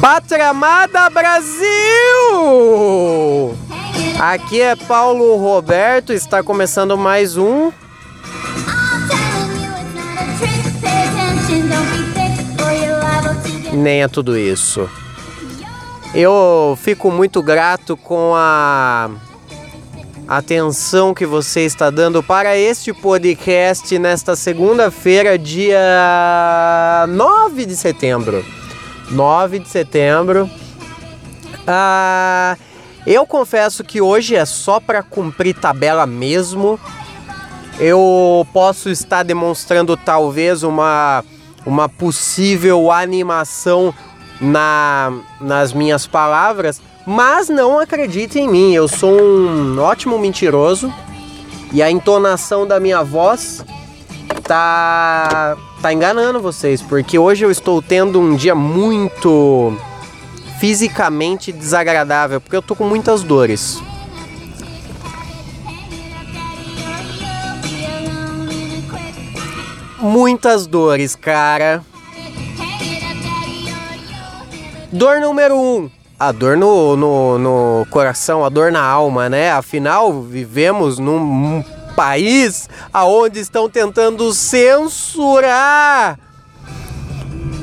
Pátria amada Brasil! Aqui é Paulo Roberto, está começando mais um. Nem é tudo isso. Eu fico muito grato com a atenção que você está dando para este podcast nesta segunda-feira, dia 9 de setembro. 9 de setembro. Ah, eu confesso que hoje é só para cumprir tabela mesmo. Eu posso estar demonstrando talvez uma, uma possível animação na, nas minhas palavras, mas não acredite em mim, eu sou um ótimo mentiroso e a entonação da minha voz tá tá enganando vocês, porque hoje eu estou tendo um dia muito fisicamente desagradável, porque eu tô com muitas dores. Muitas dores, cara. Dor número um, a dor no, no, no coração, a dor na alma, né? Afinal, vivemos num país aonde estão tentando censurar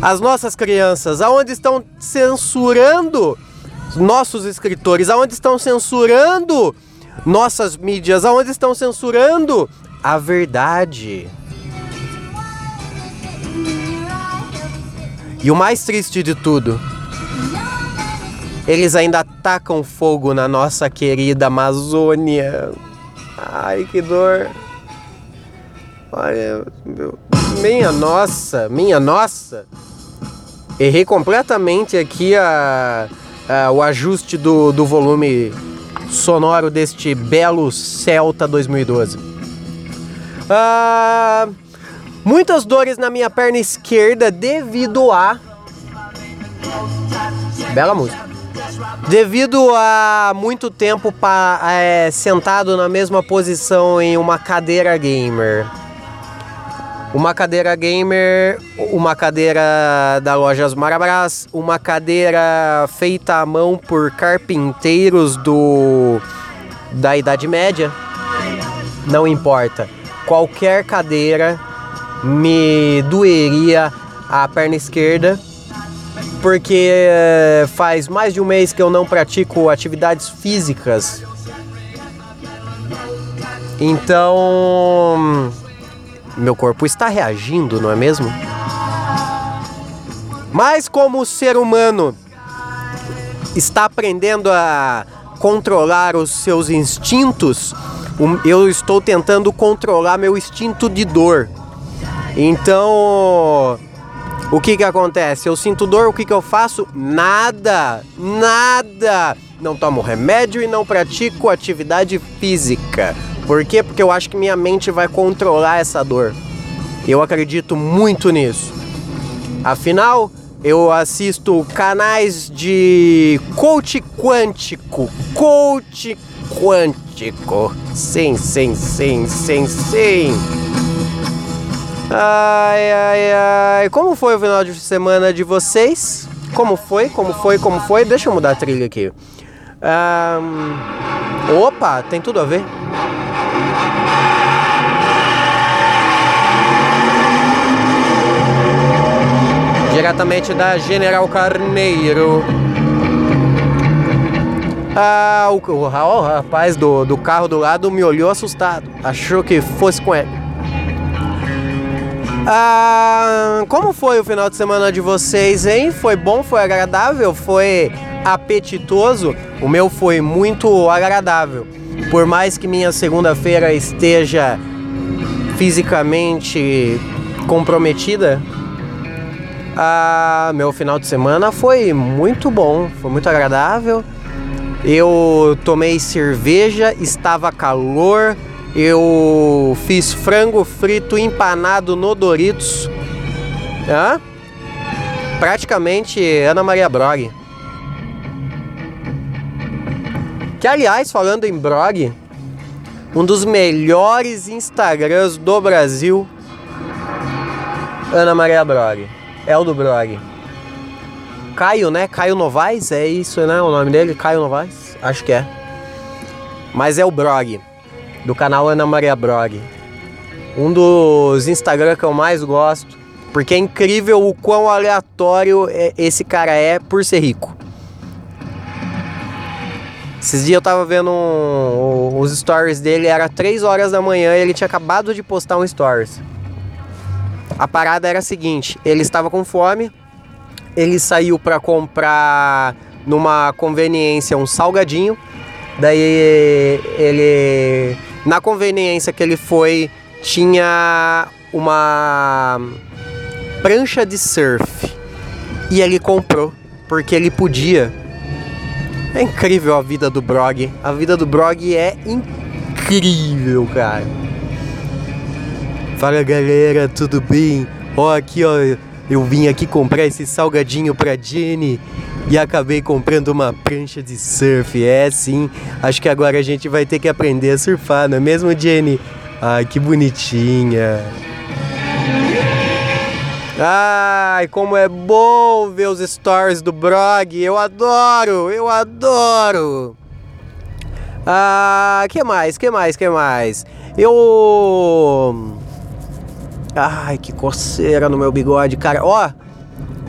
as nossas crianças, aonde estão censurando nossos escritores, aonde estão censurando nossas mídias, aonde estão censurando a verdade. E o mais triste de tudo, eles ainda atacam fogo na nossa querida Amazônia. Ai, que dor. Olha, meu, minha nossa, minha nossa. Errei completamente aqui a, a o ajuste do, do volume sonoro deste belo Celta 2012. Ah, muitas dores na minha perna esquerda devido a. Bela música. Devido a muito tempo pa, é, sentado na mesma posição em uma cadeira gamer. Uma cadeira gamer, uma cadeira da lojas Marabras, uma cadeira feita à mão por carpinteiros do da Idade Média. Não importa. Qualquer cadeira me doeria a perna esquerda porque eh, faz mais de um mês que eu não pratico atividades físicas. Então, meu corpo está reagindo, não é mesmo? Mas como o ser humano está aprendendo a controlar os seus instintos, eu estou tentando controlar meu instinto de dor. Então, o que que acontece? Eu sinto dor, o que que eu faço? Nada, nada. Não tomo remédio e não pratico atividade física. Por quê? Porque eu acho que minha mente vai controlar essa dor. Eu acredito muito nisso. Afinal, eu assisto canais de coach quântico. Coach quântico. Sim, sim, sim, sim, sim. Ai, ai, ai. Como foi o final de semana de vocês? Como foi? Como foi? Como foi? Deixa eu mudar a trilha aqui. Um... Opa, tem tudo a ver. Diretamente da General Carneiro. Ah, o, o, o rapaz do, do carro do lado me olhou assustado. Achou que fosse com ele. Ah, como foi o final de semana de vocês, hein? Foi bom? Foi agradável? Foi apetitoso? O meu foi muito agradável. Por mais que minha segunda-feira esteja fisicamente comprometida, ah, meu final de semana foi muito bom, foi muito agradável. Eu tomei cerveja, estava calor, eu fiz frango frito empanado no Doritos. Hã? Praticamente Ana Maria Brog. Que aliás, falando em Brog, um dos melhores Instagrams do Brasil, Ana Maria Brog. É o do Brog. Caio, né? Caio Novaes, é isso, né? O nome dele, Caio Novaes? Acho que é. Mas é o Brog, do canal Ana Maria Brog. Um dos Instagram que eu mais gosto, porque é incrível o quão aleatório é, esse cara é por ser rico. Esses dias eu tava vendo um, os stories dele, era 3 horas da manhã e ele tinha acabado de postar um stories. A parada era a seguinte: ele estava com fome, ele saiu para comprar numa conveniência um salgadinho. Daí ele na conveniência que ele foi tinha uma prancha de surf e ele comprou porque ele podia é incrível a vida do Brog. A vida do Brog é incrível, cara. Fala galera, tudo bem? Ó, aqui ó, eu vim aqui comprar esse salgadinho pra Jenny e acabei comprando uma prancha de surf. É sim, acho que agora a gente vai ter que aprender a surfar, não é mesmo, Jenny? Ai, que bonitinha. Ai, como é bom ver os stories do Brog. Eu adoro, eu adoro. Ah, que mais? Que mais? Que mais? Eu Ai, que coceira no meu bigode, cara. Ó,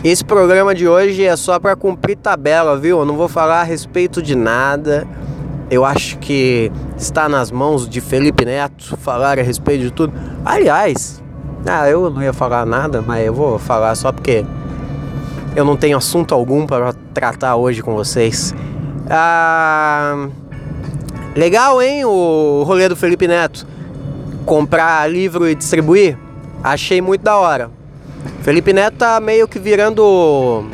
esse programa de hoje é só para cumprir tabela, viu? Eu não vou falar a respeito de nada. Eu acho que está nas mãos de Felipe Neto falar a respeito de tudo. Aliás, ah, eu não ia falar nada, mas eu vou falar só porque eu não tenho assunto algum para tratar hoje com vocês. Ah, legal, hein? O rolê do Felipe Neto. Comprar livro e distribuir. Achei muito da hora. Felipe Neto tá meio que virando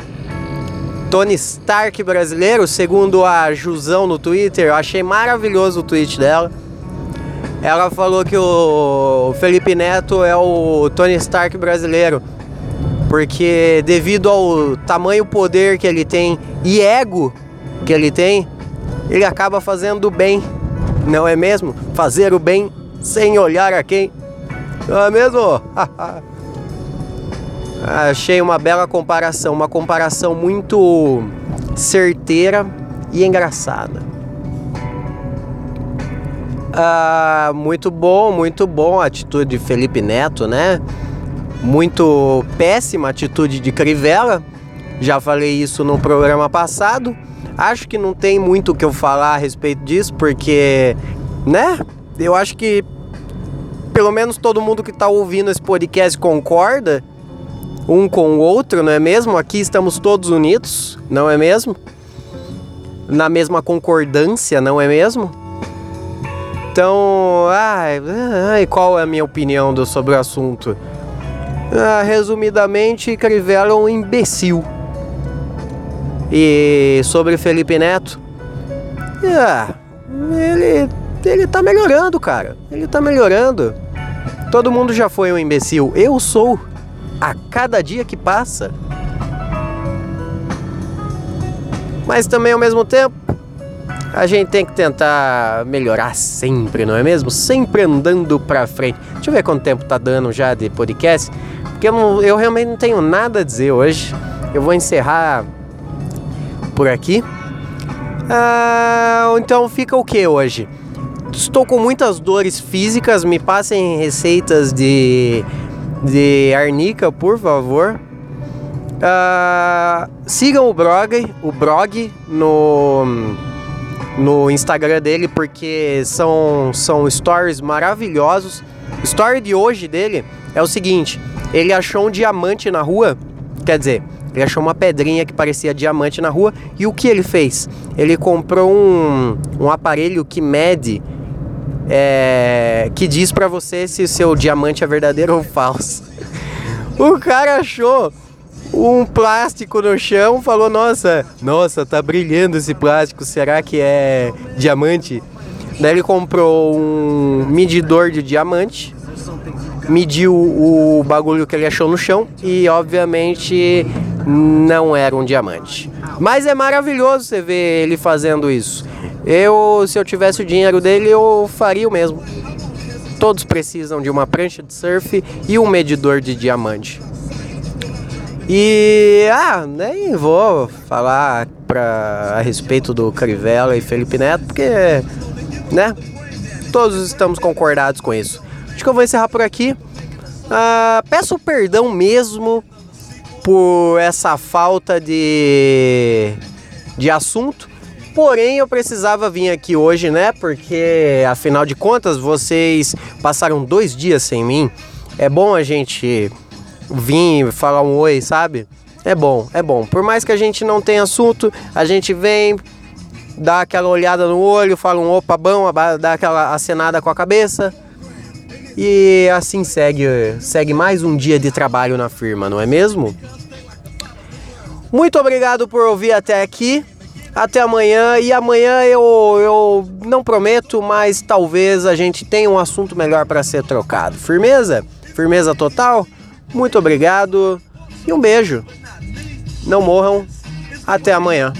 Tony Stark brasileiro, segundo a Jusão no Twitter. Eu achei maravilhoso o tweet dela. Ela falou que o Felipe Neto é o Tony Stark brasileiro. Porque devido ao tamanho poder que ele tem e ego que ele tem, ele acaba fazendo o bem, não é mesmo? Fazer o bem sem olhar a quem. Não é mesmo? Achei uma bela comparação, uma comparação muito certeira e engraçada. Ah, muito bom, muito bom a atitude de Felipe Neto, né? Muito péssima atitude de Crivella. Já falei isso no programa passado. Acho que não tem muito o que eu falar a respeito disso, porque, né? Eu acho que pelo menos todo mundo que está ouvindo esse podcast concorda um com o outro, não é mesmo? Aqui estamos todos unidos, não é mesmo? Na mesma concordância, não é mesmo? Então, ai, ai, qual é a minha opinião do, sobre o assunto? Ah, resumidamente, Crivella é um imbecil. E sobre Felipe Neto, ah, ele, ele tá melhorando, cara. Ele tá melhorando. Todo mundo já foi um imbecil. Eu sou. A cada dia que passa. Mas também ao mesmo tempo, a gente tem que tentar melhorar sempre, não é mesmo? Sempre andando pra frente. Deixa eu ver quanto tempo tá dando já de podcast, porque eu, não, eu realmente não tenho nada a dizer hoje. Eu vou encerrar por aqui. Ah, então fica o que hoje? Estou com muitas dores físicas, me passem receitas de, de arnica, por favor. Ah, sigam o blog, o blog no no Instagram dele porque são, são stories maravilhosos. Story de hoje dele é o seguinte: ele achou um diamante na rua, quer dizer, ele achou uma pedrinha que parecia diamante na rua e o que ele fez? Ele comprou um, um aparelho que mede, é, que diz para você se o seu diamante é verdadeiro ou falso. o cara achou um plástico no chão, falou: Nossa, nossa, tá brilhando esse plástico, será que é diamante? Daí ele comprou um medidor de diamante, mediu o bagulho que ele achou no chão e, obviamente, não era um diamante. Mas é maravilhoso você ver ele fazendo isso. Eu, se eu tivesse o dinheiro dele, eu faria o mesmo. Todos precisam de uma prancha de surf e um medidor de diamante. E ah, nem vou falar pra, a respeito do Crivella e Felipe Neto, porque, né? Todos estamos concordados com isso. Acho que eu vou encerrar por aqui. Ah, peço perdão mesmo por essa falta de, de assunto. Porém, eu precisava vir aqui hoje, né? Porque afinal de contas, vocês passaram dois dias sem mim. É bom a gente vir falar um oi, sabe? É bom, é bom. Por mais que a gente não tenha assunto, a gente vem, dá aquela olhada no olho, fala um opa bom, dá aquela acenada com a cabeça. E assim segue, segue mais um dia de trabalho na firma, não é mesmo? Muito obrigado por ouvir até aqui. Até amanhã. E amanhã eu, eu não prometo, mas talvez a gente tenha um assunto melhor para ser trocado. Firmeza? Firmeza total? Muito obrigado e um beijo. Não morram. Até amanhã.